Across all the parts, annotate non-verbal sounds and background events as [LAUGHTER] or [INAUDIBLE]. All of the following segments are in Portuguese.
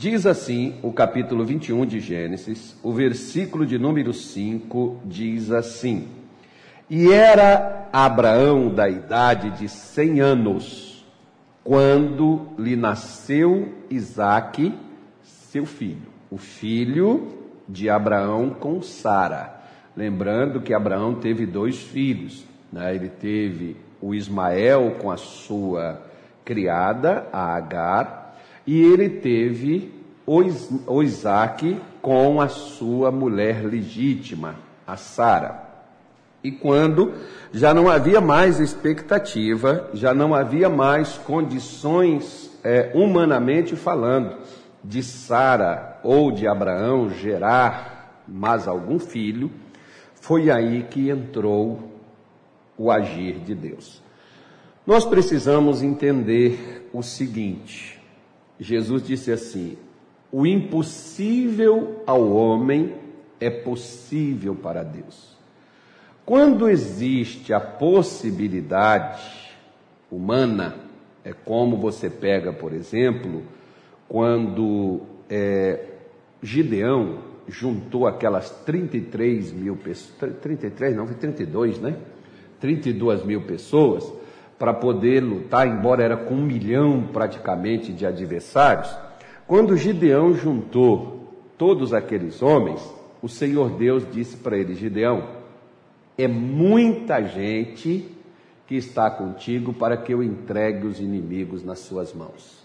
Diz assim o capítulo 21 de Gênesis, o versículo de número 5 diz assim: E era Abraão da idade de cem anos, quando lhe nasceu Isaque, seu filho, o filho de Abraão com Sara. Lembrando que Abraão teve dois filhos, né? ele teve o Ismael com a sua criada, a Agar, e ele teve o Isaac com a sua mulher legítima, a Sara. E quando já não havia mais expectativa, já não havia mais condições, é, humanamente falando, de Sara ou de Abraão gerar mais algum filho, foi aí que entrou o agir de Deus. Nós precisamos entender o seguinte: Jesus disse assim: o impossível ao homem é possível para Deus. Quando existe a possibilidade humana, é como você pega, por exemplo, quando é, Gideão juntou aquelas 33 mil pessoas, 33 não, foi 32, né? 32 mil pessoas, para poder lutar, embora era com um milhão praticamente de adversários, quando Gideão juntou todos aqueles homens, o Senhor Deus disse para ele: Gideão, é muita gente que está contigo para que eu entregue os inimigos nas suas mãos.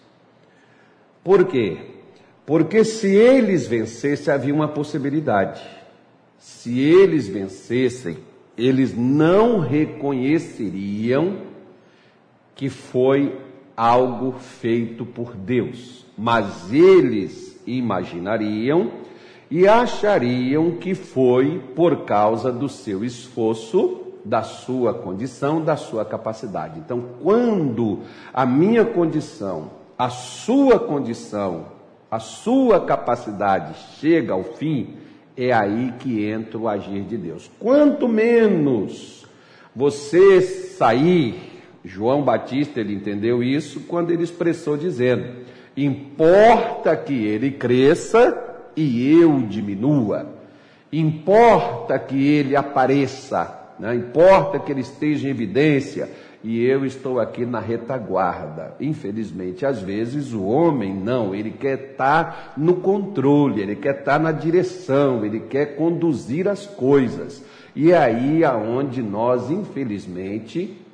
Por quê? Porque se eles vencessem, havia uma possibilidade. Se eles vencessem, eles não reconheceriam que foi algo feito por Deus, mas eles imaginariam e achariam que foi por causa do seu esforço, da sua condição, da sua capacidade. Então, quando a minha condição, a sua condição, a sua capacidade chega ao fim, é aí que entra o agir de Deus. Quanto menos você sair João Batista ele entendeu isso quando ele expressou dizendo: importa que ele cresça e eu diminua. Importa que ele apareça, né? importa que ele esteja em evidência e eu estou aqui na retaguarda. Infelizmente, às vezes o homem não, ele quer estar no controle, ele quer estar na direção, ele quer conduzir as coisas. E é aí aonde nós, infelizmente,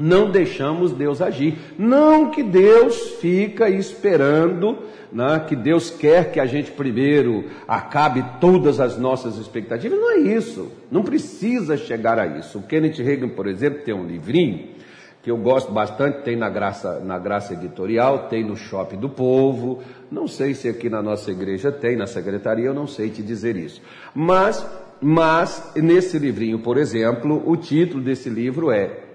não deixamos Deus agir. Não que Deus fica esperando, né, que Deus quer que a gente primeiro acabe todas as nossas expectativas. Não é isso. Não precisa chegar a isso. O Kenneth Reagan, por exemplo, tem um livrinho que eu gosto bastante, tem na Graça, na Graça Editorial, tem no Shopping do Povo. Não sei se aqui na nossa igreja tem, na secretaria, eu não sei te dizer isso. Mas, mas nesse livrinho, por exemplo, o título desse livro é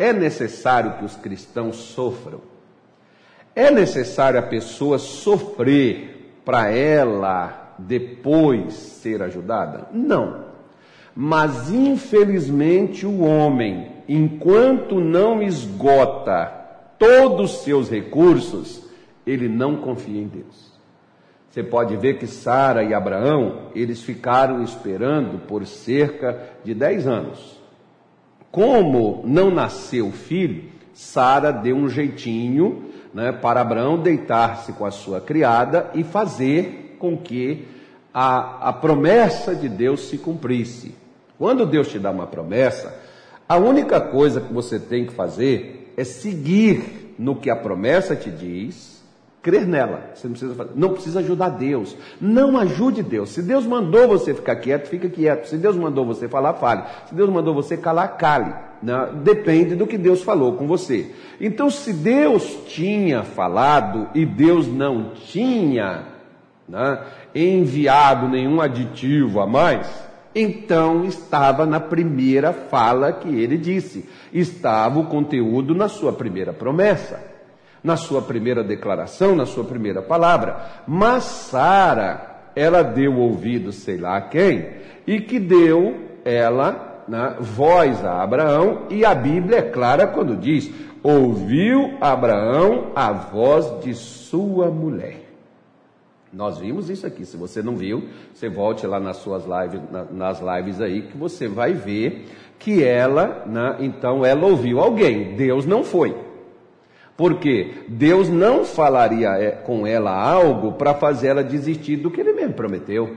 é necessário que os cristãos sofram? É necessário a pessoa sofrer para ela depois ser ajudada? Não. Mas infelizmente o homem, enquanto não esgota todos os seus recursos, ele não confia em Deus. Você pode ver que Sara e Abraão, eles ficaram esperando por cerca de 10 anos como não nasceu filho, Sara deu um jeitinho né, para Abraão deitar-se com a sua criada e fazer com que a, a promessa de Deus se cumprisse. Quando Deus te dá uma promessa, a única coisa que você tem que fazer é seguir no que a promessa te diz crer nela. Você não precisa, fazer, não precisa ajudar Deus. Não ajude Deus. Se Deus mandou você ficar quieto, fica quieto. Se Deus mandou você falar, fale. Se Deus mandou você calar, cale. Né? Depende do que Deus falou com você. Então, se Deus tinha falado e Deus não tinha né, enviado nenhum aditivo a mais, então estava na primeira fala que ele disse. Estava o conteúdo na sua primeira promessa na sua primeira declaração, na sua primeira palavra. Mas Sara, ela deu ouvido, sei lá a quem, e que deu ela né, voz a Abraão, e a Bíblia é clara quando diz: ouviu Abraão a voz de sua mulher. Nós vimos isso aqui. Se você não viu, você volte lá nas suas lives, nas lives aí, que você vai ver que ela, né, então ela ouviu alguém. Deus não foi. Porque Deus não falaria é, com ela algo para fazer ela desistir do que ele mesmo prometeu.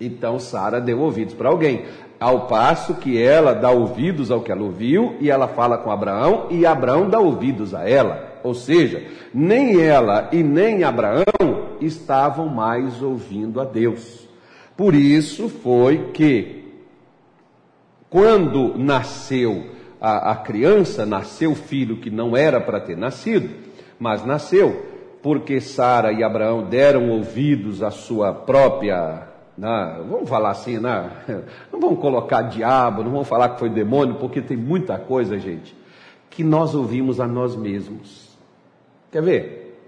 Então Sara deu ouvidos para alguém. Ao passo que ela dá ouvidos ao que ela ouviu e ela fala com Abraão e Abraão dá ouvidos a ela. Ou seja, nem ela e nem Abraão estavam mais ouvindo a Deus. Por isso foi que, quando nasceu a, a criança, nasceu filho que não era para ter nascido, mas nasceu, porque Sara e Abraão deram ouvidos à sua própria né, vamos falar assim, né? [LAUGHS] não vamos colocar diabo, não vamos falar que foi demônio, porque tem muita coisa, gente, que nós ouvimos a nós mesmos. Quer ver?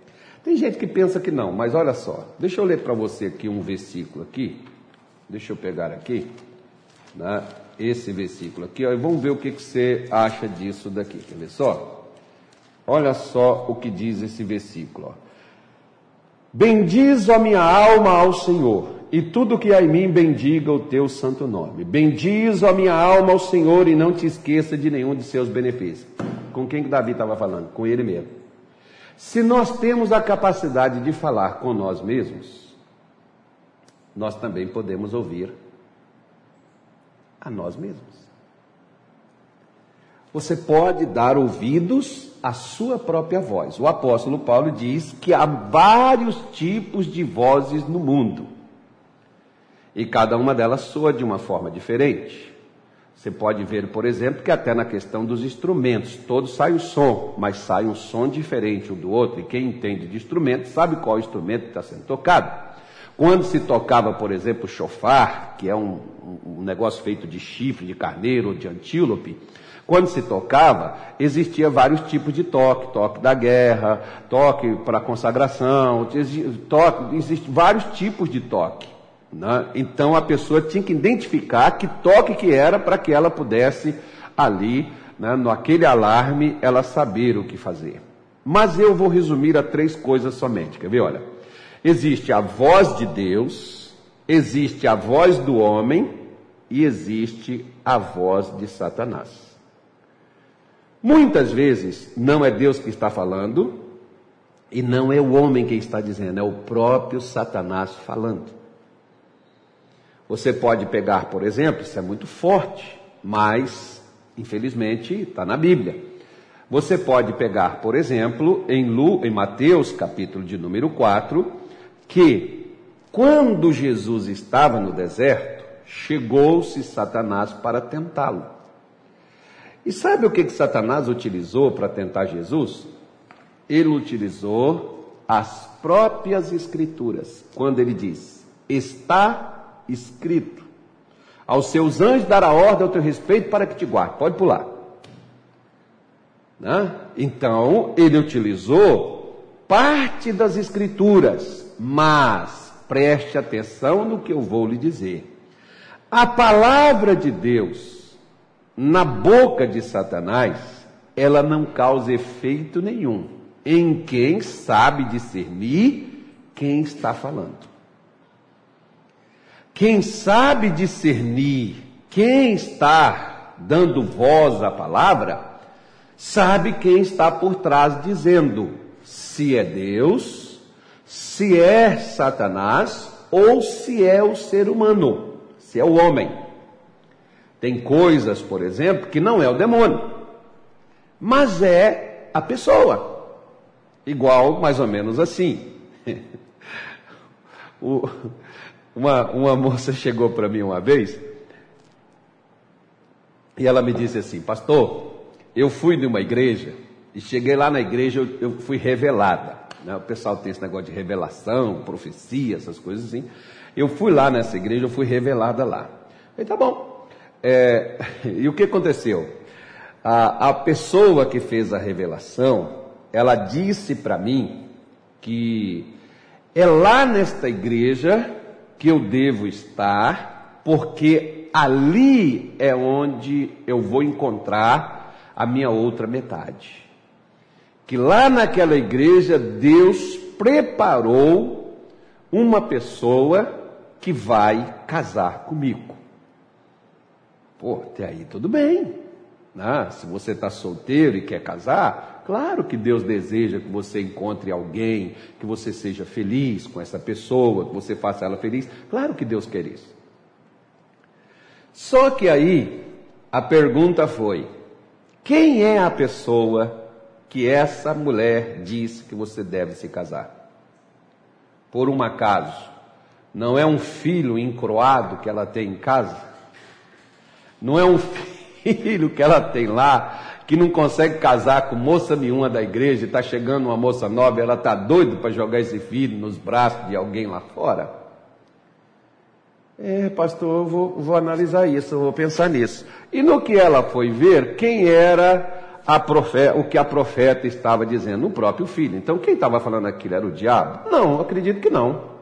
Tem gente que pensa que não, mas olha só, deixa eu ler para você aqui um versículo aqui, deixa eu pegar aqui, né? Esse versículo aqui, ó, e vamos ver o que, que você acha disso daqui, quer ver só? Olha só o que diz esse versículo. Bendiz a minha alma ao Senhor, e tudo que há em mim bendiga o teu santo nome. Bendiz a minha alma ao Senhor e não te esqueça de nenhum de seus benefícios. Com quem que Davi estava falando? Com ele mesmo. Se nós temos a capacidade de falar com nós mesmos, nós também podemos ouvir a nós mesmos. Você pode dar ouvidos à sua própria voz. O apóstolo Paulo diz que há vários tipos de vozes no mundo. E cada uma delas soa de uma forma diferente. Você pode ver, por exemplo, que até na questão dos instrumentos, todos sai o som, mas sai um som diferente um do outro, e quem entende de instrumento sabe qual instrumento está sendo tocado. Quando se tocava, por exemplo, chofar, que é um, um negócio feito de chifre, de carneiro ou de antílope, quando se tocava, existia vários tipos de toque, toque da guerra, toque para consagração, toque, existem vários tipos de toque. Né? Então a pessoa tinha que identificar que toque que era para que ela pudesse ali, né, no aquele alarme, ela saber o que fazer. Mas eu vou resumir a três coisas somente. Quer ver? Olha, existe a voz de Deus, existe a voz do homem e existe a voz de Satanás. Muitas vezes não é Deus que está falando e não é o homem que está dizendo, é o próprio Satanás falando. Você pode pegar, por exemplo, isso é muito forte, mas infelizmente está na Bíblia. Você pode pegar, por exemplo, em, Lu, em Mateus, capítulo de número 4, que quando Jesus estava no deserto, chegou-se Satanás para tentá-lo. E sabe o que, que Satanás utilizou para tentar Jesus? Ele utilizou as próprias Escrituras, quando ele diz: Está escrito. Aos seus anjos dará ordem ao teu respeito para que te guarde. Pode pular. Né? Então, ele utilizou parte das escrituras, mas preste atenção no que eu vou lhe dizer. A palavra de Deus na boca de Satanás, ela não causa efeito nenhum em quem sabe discernir quem está falando. Quem sabe discernir quem está dando voz à palavra, sabe quem está por trás dizendo se é Deus, se é Satanás ou se é o ser humano, se é o homem. Tem coisas, por exemplo, que não é o demônio, mas é a pessoa. Igual, mais ou menos assim. [LAUGHS] o, uma, uma moça chegou para mim uma vez e ela me disse assim: Pastor, eu fui numa igreja e cheguei lá na igreja, eu, eu fui revelada. Né? O pessoal tem esse negócio de revelação, profecia, essas coisas assim. Eu fui lá nessa igreja, eu fui revelada lá. Falei, tá bom. É, [LAUGHS] e o que aconteceu? A, a pessoa que fez a revelação, ela disse para mim que é lá nesta igreja que eu devo estar, porque ali é onde eu vou encontrar a minha outra metade. Que lá naquela igreja Deus preparou uma pessoa que vai casar comigo. Pô, até aí tudo bem. Né? Se você está solteiro e quer casar, claro que Deus deseja que você encontre alguém, que você seja feliz com essa pessoa, que você faça ela feliz. Claro que Deus quer isso. Só que aí a pergunta foi: quem é a pessoa que essa mulher disse que você deve se casar? Por um acaso, não é um filho encroado que ela tem em casa? Não é um [LAUGHS] filho que ela tem lá que não consegue casar com moça nenhuma da igreja, está chegando uma moça nova, ela está doida para jogar esse filho nos braços de alguém lá fora? É, pastor, eu vou, vou analisar isso, eu vou pensar nisso. E no que ela foi ver, quem era profeta, o que a profeta estava dizendo? O próprio filho. Então, quem estava falando aquilo era o diabo? Não, acredito que não.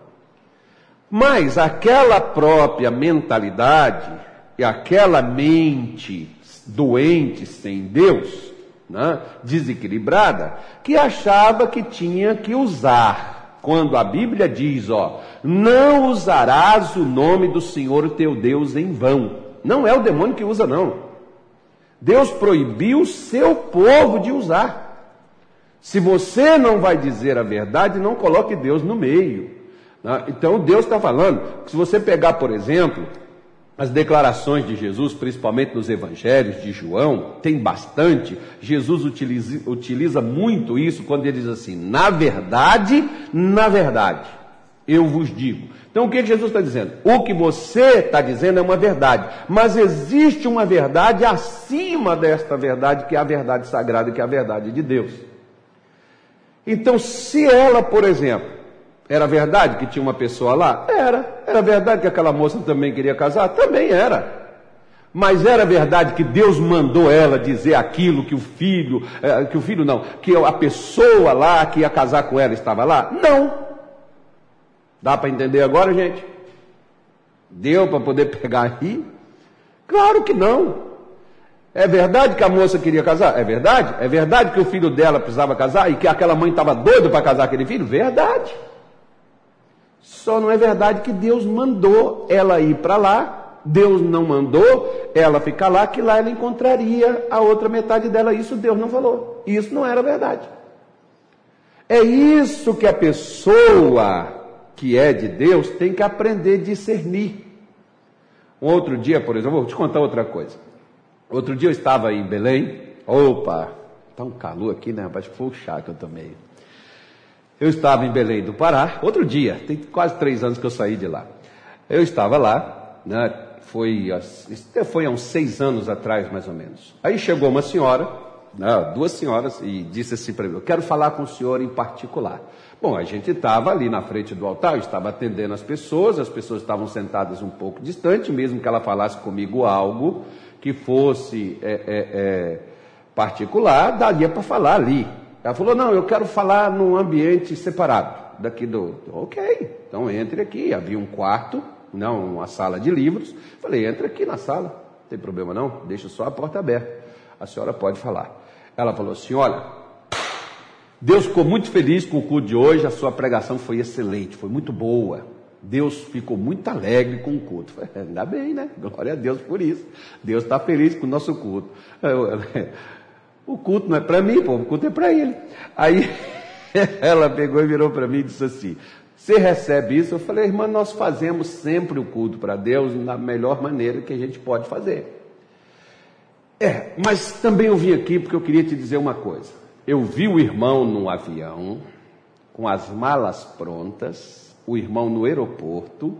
Mas aquela própria mentalidade e aquela mente doente sem Deus, né, desequilibrada, que achava que tinha que usar. Quando a Bíblia diz, ó, não usarás o nome do Senhor teu Deus em vão. Não é o demônio que usa, não. Deus proibiu o seu povo de usar. Se você não vai dizer a verdade, não coloque Deus no meio. Né? Então Deus está falando que se você pegar, por exemplo, as declarações de Jesus, principalmente nos evangelhos de João, tem bastante. Jesus utiliza, utiliza muito isso quando ele diz assim: na verdade, na verdade, eu vos digo. Então o que Jesus está dizendo? O que você está dizendo é uma verdade, mas existe uma verdade acima desta verdade, que é a verdade sagrada, que é a verdade de Deus. Então, se ela, por exemplo, era verdade que tinha uma pessoa lá? Era. Era verdade que aquela moça também queria casar? Também era. Mas era verdade que Deus mandou ela dizer aquilo que o filho, eh, que o filho não, que a pessoa lá que ia casar com ela estava lá? Não. Dá para entender agora, gente? Deu para poder pegar aí? Claro que não. É verdade que a moça queria casar? É verdade. É verdade que o filho dela precisava casar e que aquela mãe estava doida para casar aquele filho? Verdade. Só não é verdade que Deus mandou ela ir para lá, Deus não mandou ela ficar lá, que lá ela encontraria a outra metade dela. Isso Deus não falou. Isso não era verdade. É isso que a pessoa que é de Deus tem que aprender a discernir. Um outro dia, por exemplo, vou te contar outra coisa. Outro dia eu estava em Belém. Opa, tá um calor aqui, né? Acho que foi o chá que eu tomei. Eu estava em Belém do Pará, outro dia, tem quase três anos que eu saí de lá. Eu estava lá, né, foi, foi há uns seis anos atrás, mais ou menos. Aí chegou uma senhora, duas senhoras, e disse assim para mim: Eu quero falar com o senhor em particular. Bom, a gente estava ali na frente do altar, eu estava atendendo as pessoas, as pessoas estavam sentadas um pouco distante, mesmo que ela falasse comigo algo que fosse é, é, é, particular, daria para falar ali. Ela falou: não, eu quero falar num ambiente separado daqui do. Ok, então entre aqui. Havia um quarto, não uma sala de livros. Falei: entre aqui na sala, não tem problema não, deixa só a porta aberta. A senhora pode falar. Ela falou assim: olha, Deus ficou muito feliz com o culto de hoje, a sua pregação foi excelente, foi muito boa. Deus ficou muito alegre com o culto. Falei, [LAUGHS] ainda bem, né? Glória a Deus por isso. Deus está feliz com o nosso culto. [LAUGHS] O culto não é para mim, pô, o culto é para ele. Aí [LAUGHS] ela pegou e virou para mim e disse assim: Você recebe isso? Eu falei, irmã, nós fazemos sempre o culto para Deus da melhor maneira que a gente pode fazer. É, mas também eu vim aqui porque eu queria te dizer uma coisa. Eu vi o irmão no avião, com as malas prontas, o irmão no aeroporto,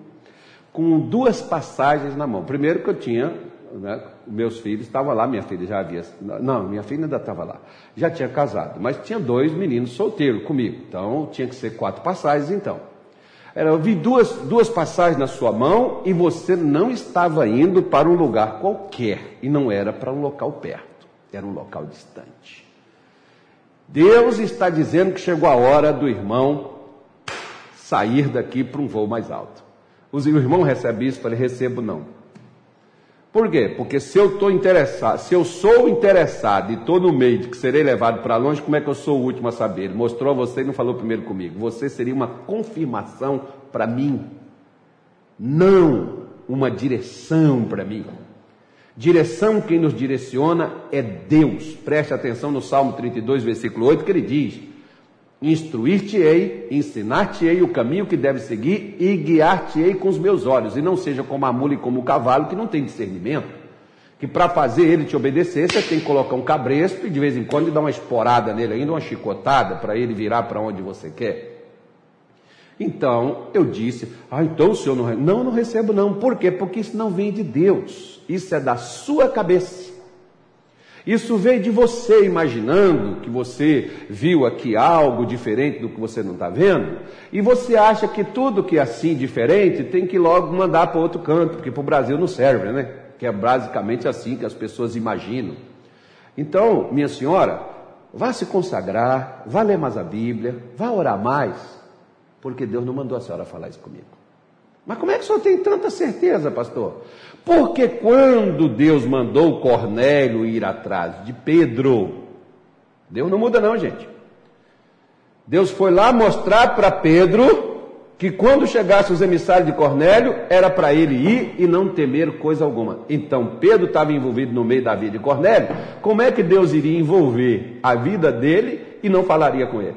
com duas passagens na mão. Primeiro que eu tinha né, meus filhos estavam lá, minha filha já havia. Não, minha filha ainda estava lá. Já tinha casado, mas tinha dois meninos solteiros comigo. Então tinha que ser quatro passagens, então. Eu vi duas, duas passagens na sua mão e você não estava indo para um lugar qualquer. E não era para um local perto, era um local distante. Deus está dizendo que chegou a hora do irmão sair daqui para um voo mais alto. O irmão recebe isso, eu falei, recebo não. Por quê? Porque se eu estou interessado, se eu sou interessado e estou no meio de que serei levado para longe, como é que eu sou o último a saber? Ele mostrou a você e não falou primeiro comigo. Você seria uma confirmação para mim, não uma direção para mim. Direção, quem nos direciona é Deus. Preste atenção no Salmo 32, versículo 8, que ele diz: Instruir-te-ei, ensinar-te-ei o caminho que deve seguir e guiar-te-ei com os meus olhos, e não seja como a mula e como o cavalo que não tem discernimento. Que para fazer ele te obedecer, você tem que colocar um cabresto e de vez em quando dar uma esporada nele ainda, uma chicotada, para ele virar para onde você quer. Então eu disse: Ah, então o senhor não Não, não recebo, não. Por quê? Porque isso não vem de Deus, isso é da sua cabeça. Isso veio de você imaginando que você viu aqui algo diferente do que você não está vendo, e você acha que tudo que é assim diferente tem que logo mandar para outro canto, porque para o Brasil não serve, né? Que é basicamente assim que as pessoas imaginam. Então, minha senhora, vá se consagrar, vá ler mais a Bíblia, vá orar mais, porque Deus não mandou a senhora falar isso comigo. Mas como é que o senhor tem tanta certeza, pastor? Porque quando Deus mandou Cornélio ir atrás de Pedro, Deus não muda não, gente. Deus foi lá mostrar para Pedro que quando chegasse os emissários de Cornélio, era para ele ir e não temer coisa alguma. Então Pedro estava envolvido no meio da vida de Cornélio. Como é que Deus iria envolver a vida dele e não falaria com ele?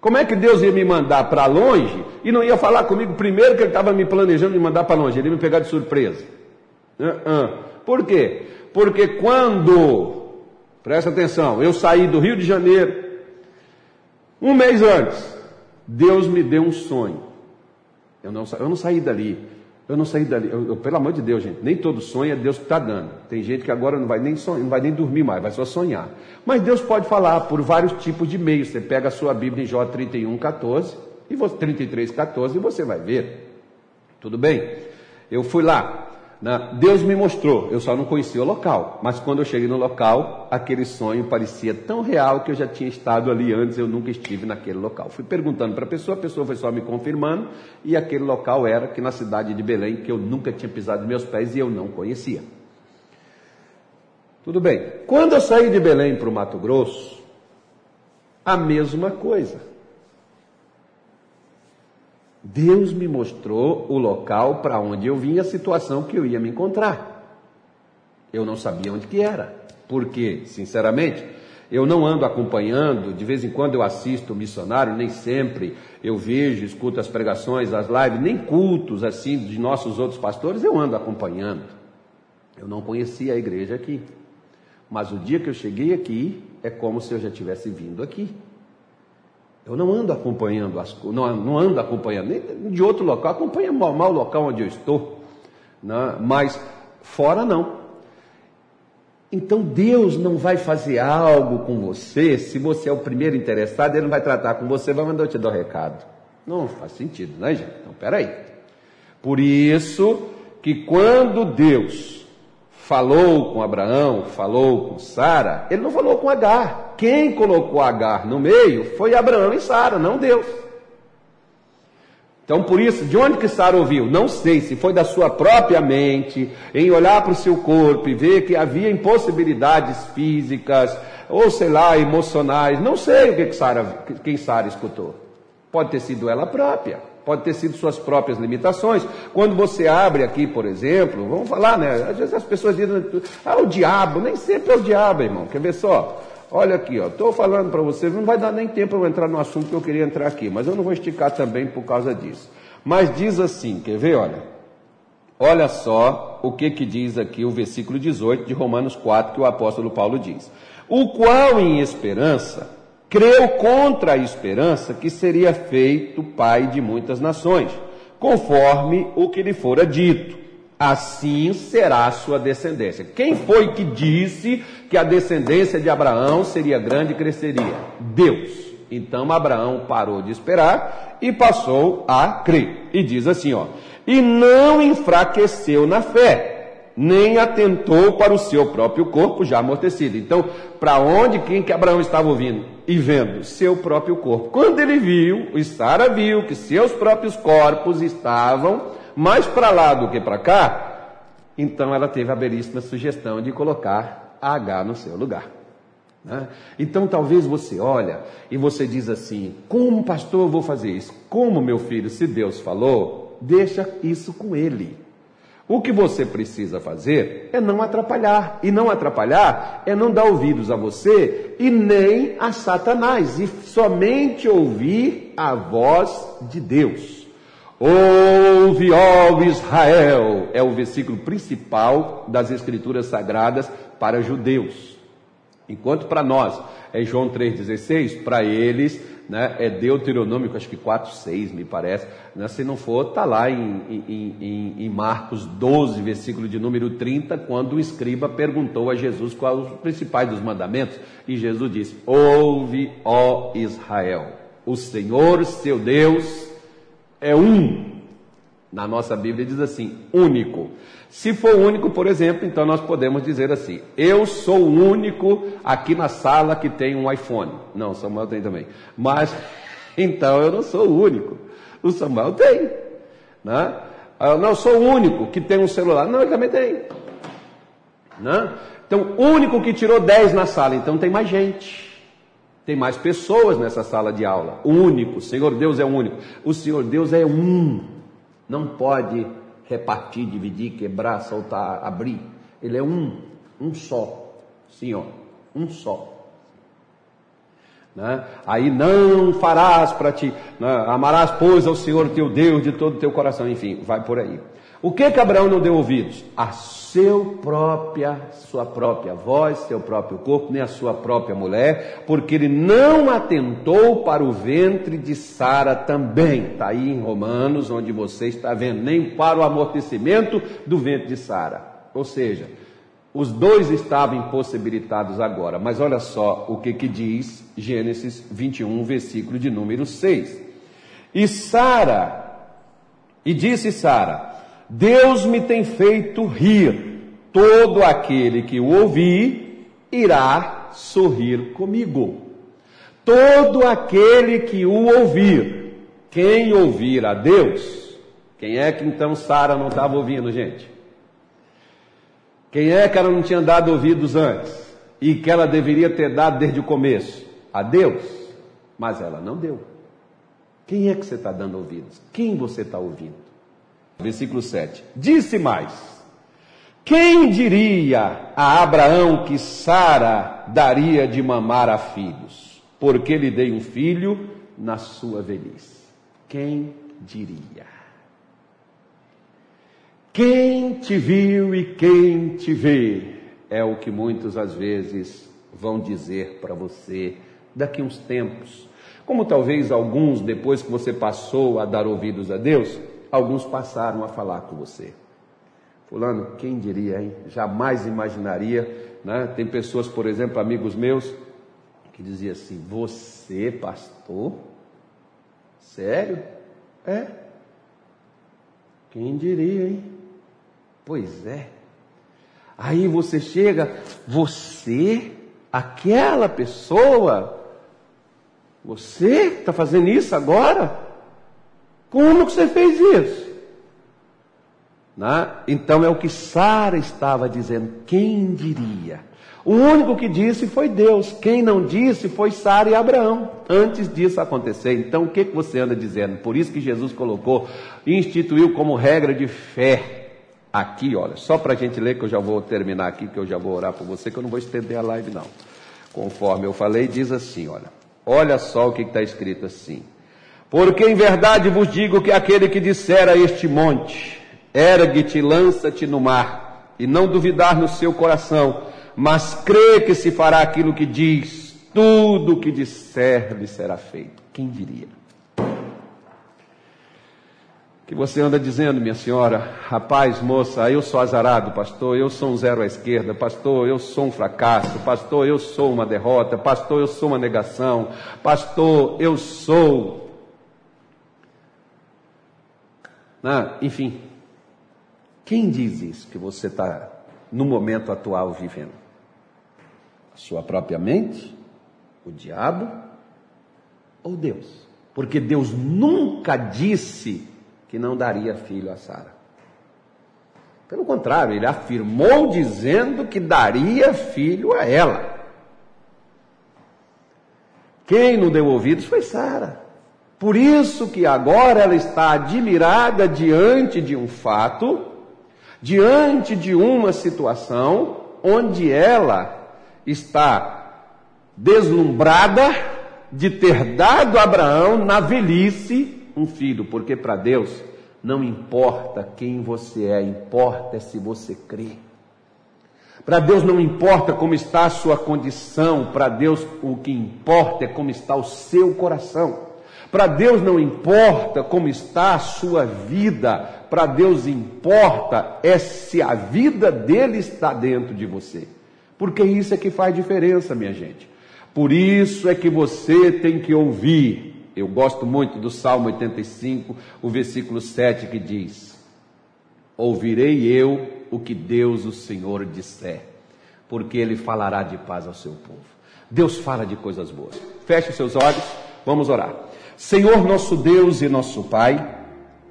Como é que Deus ia me mandar para longe e não ia falar comigo primeiro que ele estava me planejando me mandar para longe? Ele ia me pegar de surpresa. Uh -uh. Por quê? Porque quando, presta atenção, eu saí do Rio de Janeiro, um mês antes, Deus me deu um sonho. Eu não, eu não saí dali. Eu não saí dali, eu, eu, pelo amor de Deus, gente, nem todo sonho é Deus que está dando. Tem gente que agora não vai nem sonhar, não vai nem dormir mais, vai só sonhar. Mas Deus pode falar por vários tipos de meios. Você pega a sua Bíblia em Jó 31, 14, e você, 33, 14, e você vai ver. Tudo bem? Eu fui lá, né? Deus me mostrou, eu só não conhecia o local, mas quando eu cheguei no local, aquele sonho parecia tão real que eu já tinha estado ali antes, eu nunca estive naquele local. Fui perguntando para a pessoa, a pessoa foi só me confirmando, e aquele local era que na cidade de Belém, que eu nunca tinha pisado meus pés e eu não conhecia. Tudo bem. Quando eu saí de Belém para o Mato Grosso, a mesma coisa. Deus me mostrou o local para onde eu vim, a situação que eu ia me encontrar. Eu não sabia onde que era, porque, sinceramente, eu não ando acompanhando, de vez em quando eu assisto o missionário, nem sempre eu vejo, escuto as pregações, as lives, nem cultos assim de nossos outros pastores, eu ando acompanhando. Eu não conhecia a igreja aqui. Mas o dia que eu cheguei aqui, é como se eu já tivesse vindo aqui. Eu não ando acompanhando as não, não ando acompanhando nem de outro local, acompanha mal, o local onde eu estou, né? mas fora não. Então Deus não vai fazer algo com você se você é o primeiro interessado, Ele não vai tratar com você, vai mandar eu te dar o um recado. Não faz sentido, né, gente? Então, peraí. Por isso que quando Deus falou com Abraão, falou com Sara, ele não falou com Agar. Quem colocou Agar no meio foi Abraão e Sara, não Deus. Então, por isso, de onde que Sara ouviu? Não sei se foi da sua própria mente, em olhar para o seu corpo e ver que havia impossibilidades físicas, ou sei lá, emocionais. Não sei o que, que Sara, quem Sara escutou. Pode ter sido ela própria pode ter sido suas próprias limitações. Quando você abre aqui, por exemplo, vamos falar, né? Às vezes as pessoas dizem, ah, o diabo, nem sempre é o diabo, irmão. Quer ver só? Olha aqui, ó, estou falando para vocês, não vai dar nem tempo eu entrar no assunto que eu queria entrar aqui, mas eu não vou esticar também por causa disso. Mas diz assim, quer ver, olha? Olha só o que que diz aqui o versículo 18 de Romanos 4, que o apóstolo Paulo diz. O qual em esperança creu contra a esperança que seria feito pai de muitas nações, conforme o que lhe fora dito. Assim será a sua descendência. Quem foi que disse que a descendência de Abraão seria grande e cresceria? Deus. Então Abraão parou de esperar e passou a crer. E diz assim, ó: "E não enfraqueceu na fé, nem atentou para o seu próprio corpo já amortecido. Então, para onde quem que Abraão estava ouvindo e vendo? Seu próprio corpo. Quando ele viu, o Sara viu que seus próprios corpos estavam mais para lá do que para cá, Então ela teve a belíssima sugestão de colocar H no seu lugar. Né? Então talvez você olha e você diz assim: como pastor eu vou fazer isso? Como meu filho, se Deus falou, deixa isso com ele. O que você precisa fazer é não atrapalhar. E não atrapalhar é não dar ouvidos a você e nem a Satanás, e somente ouvir a voz de Deus. Ouve, ó Israel, é o versículo principal das Escrituras Sagradas para judeus. Enquanto para nós é João 3,16, para eles né, é Deuteronômico, acho que 4, 6, me parece. Né, se não for, está lá em, em, em, em, Marcos 12, versículo de número 30, quando o escriba perguntou a Jesus quais os principais dos mandamentos. E Jesus disse: Ouve, ó Israel, o Senhor seu Deus é um. Na nossa Bíblia diz assim: único. Se for único, por exemplo, então nós podemos dizer assim: eu sou o único aqui na sala que tem um iPhone. Não, Samuel tem também. Mas [LAUGHS] então eu não sou o único. O Samuel tem. Né? Eu não sou o único que tem um celular. Não, ele também tem. Né? Então, o único que tirou 10 na sala, então tem mais gente. Tem mais pessoas nessa sala de aula. O único, Senhor Deus é o único. O Senhor Deus é um. Não pode repartir, dividir, quebrar, soltar, abrir. Ele é um, um só. Sim, ó, um só. Né? Aí não farás para ti, né? amarás, pois, ao Senhor teu Deus de todo o teu coração, enfim, vai por aí. O que que Abraão não deu ouvidos? A seu própria, sua própria voz, seu próprio corpo, nem a sua própria mulher, porque ele não atentou para o ventre de Sara também. Está aí em Romanos, onde você está vendo, nem para o amortecimento do ventre de Sara. Ou seja, os dois estavam impossibilitados agora, mas olha só o que, que diz Gênesis 21, versículo de número 6. E Sara, e disse Sara, Deus me tem feito rir. Todo aquele que o ouvir irá sorrir comigo. Todo aquele que o ouvir, quem ouvir a Deus, quem é que então Sara não estava ouvindo, gente? Quem é que ela não tinha dado ouvidos antes? E que ela deveria ter dado desde o começo? A Deus. Mas ela não deu. Quem é que você está dando ouvidos? Quem você está ouvindo? Versículo 7. Disse mais: Quem diria a Abraão que Sara daria de mamar a filhos? Porque lhe dei um filho na sua velhice. Quem diria? Quem te viu e quem te vê é o que muitos às vezes vão dizer para você daqui uns tempos. Como talvez alguns, depois que você passou a dar ouvidos a Deus, alguns passaram a falar com você. Fulano, quem diria, hein? Jamais imaginaria, né? Tem pessoas, por exemplo, amigos meus, que diziam assim: Você, pastor? Sério? É. Quem diria, hein? Pois é. Aí você chega, você, aquela pessoa, você está fazendo isso agora? Como que você fez isso? Né? Então é o que Sara estava dizendo. Quem diria? O único que disse foi Deus. Quem não disse foi Sara e Abraão. Antes disso acontecer. Então o que, que você anda dizendo? Por isso que Jesus colocou, instituiu como regra de fé. Aqui, olha, só para a gente ler, que eu já vou terminar aqui, que eu já vou orar por você, que eu não vou estender a live, não. Conforme eu falei, diz assim: olha, olha só o que está escrito assim. Porque em verdade vos digo que aquele que disser a este monte, ergue-te, lança-te no mar, e não duvidar no seu coração, mas crê que se fará aquilo que diz, tudo o que disser lhe será feito. Quem diria? Que você anda dizendo, minha senhora, rapaz, moça, eu sou azarado, pastor, eu sou um zero à esquerda, pastor, eu sou um fracasso, pastor, eu sou uma derrota, pastor, eu sou uma negação, pastor, eu sou Né? Enfim, quem diz isso que você está no momento atual vivendo? A sua própria mente? O diabo? Ou Deus? Porque Deus nunca disse que não daria filho a Sara. Pelo contrário, ele afirmou dizendo que daria filho a ela. Quem não deu ouvidos foi Sara. Por isso que agora ela está admirada diante de um fato, diante de uma situação onde ela está deslumbrada de ter dado a Abraão na velhice um filho, porque para Deus não importa quem você é, importa se você crê. Para Deus não importa como está a sua condição, para Deus o que importa é como está o seu coração. Para Deus não importa como está a sua vida, para Deus importa é se a vida dele está dentro de você. Porque isso é que faz diferença, minha gente. Por isso é que você tem que ouvir. Eu gosto muito do Salmo 85, o versículo 7 que diz: Ouvirei eu o que Deus, o Senhor, disser, porque ele falará de paz ao seu povo. Deus fala de coisas boas. Feche seus olhos, vamos orar. Senhor nosso Deus e nosso Pai,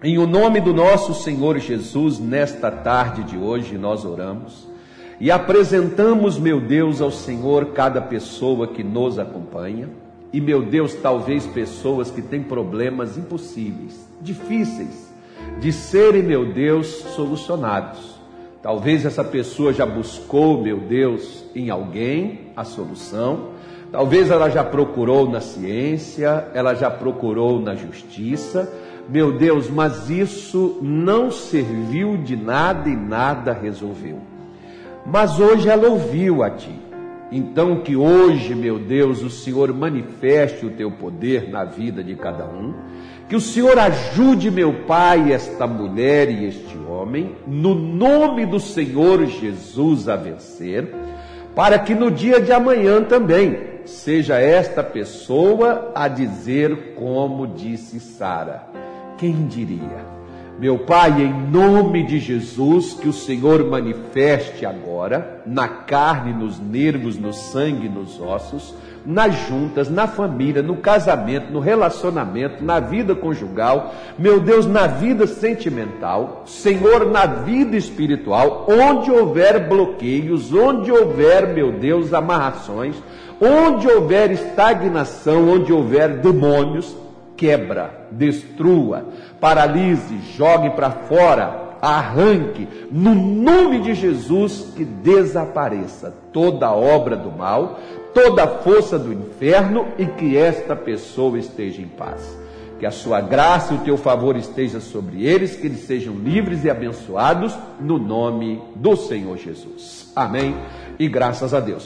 em o nome do nosso Senhor Jesus, nesta tarde de hoje nós oramos e apresentamos, meu Deus, ao Senhor cada pessoa que nos acompanha. E, meu Deus, talvez pessoas que têm problemas impossíveis, difíceis de serem, meu Deus, solucionados. Talvez essa pessoa já buscou, meu Deus, em alguém a solução, Talvez ela já procurou na ciência, ela já procurou na justiça. Meu Deus, mas isso não serviu de nada e nada resolveu. Mas hoje ela ouviu a ti. Então, que hoje, meu Deus, o Senhor manifeste o teu poder na vida de cada um. Que o Senhor ajude, meu Pai, esta mulher e este homem, no nome do Senhor Jesus, a vencer, para que no dia de amanhã também seja esta pessoa a dizer como disse Sara. Quem diria? Meu Pai, em nome de Jesus, que o Senhor manifeste agora, na carne, nos nervos, no sangue, nos ossos, nas juntas, na família, no casamento, no relacionamento, na vida conjugal, meu Deus, na vida sentimental, Senhor, na vida espiritual, onde houver bloqueios, onde houver, meu Deus, amarrações, onde houver estagnação, onde houver demônios, quebra, destrua, paralise, jogue para fora, arranque, no nome de Jesus, que desapareça toda obra do mal, toda força do inferno e que esta pessoa esteja em paz. Que a sua graça e o teu favor esteja sobre eles, que eles sejam livres e abençoados no nome do Senhor Jesus. Amém. E graças a Deus.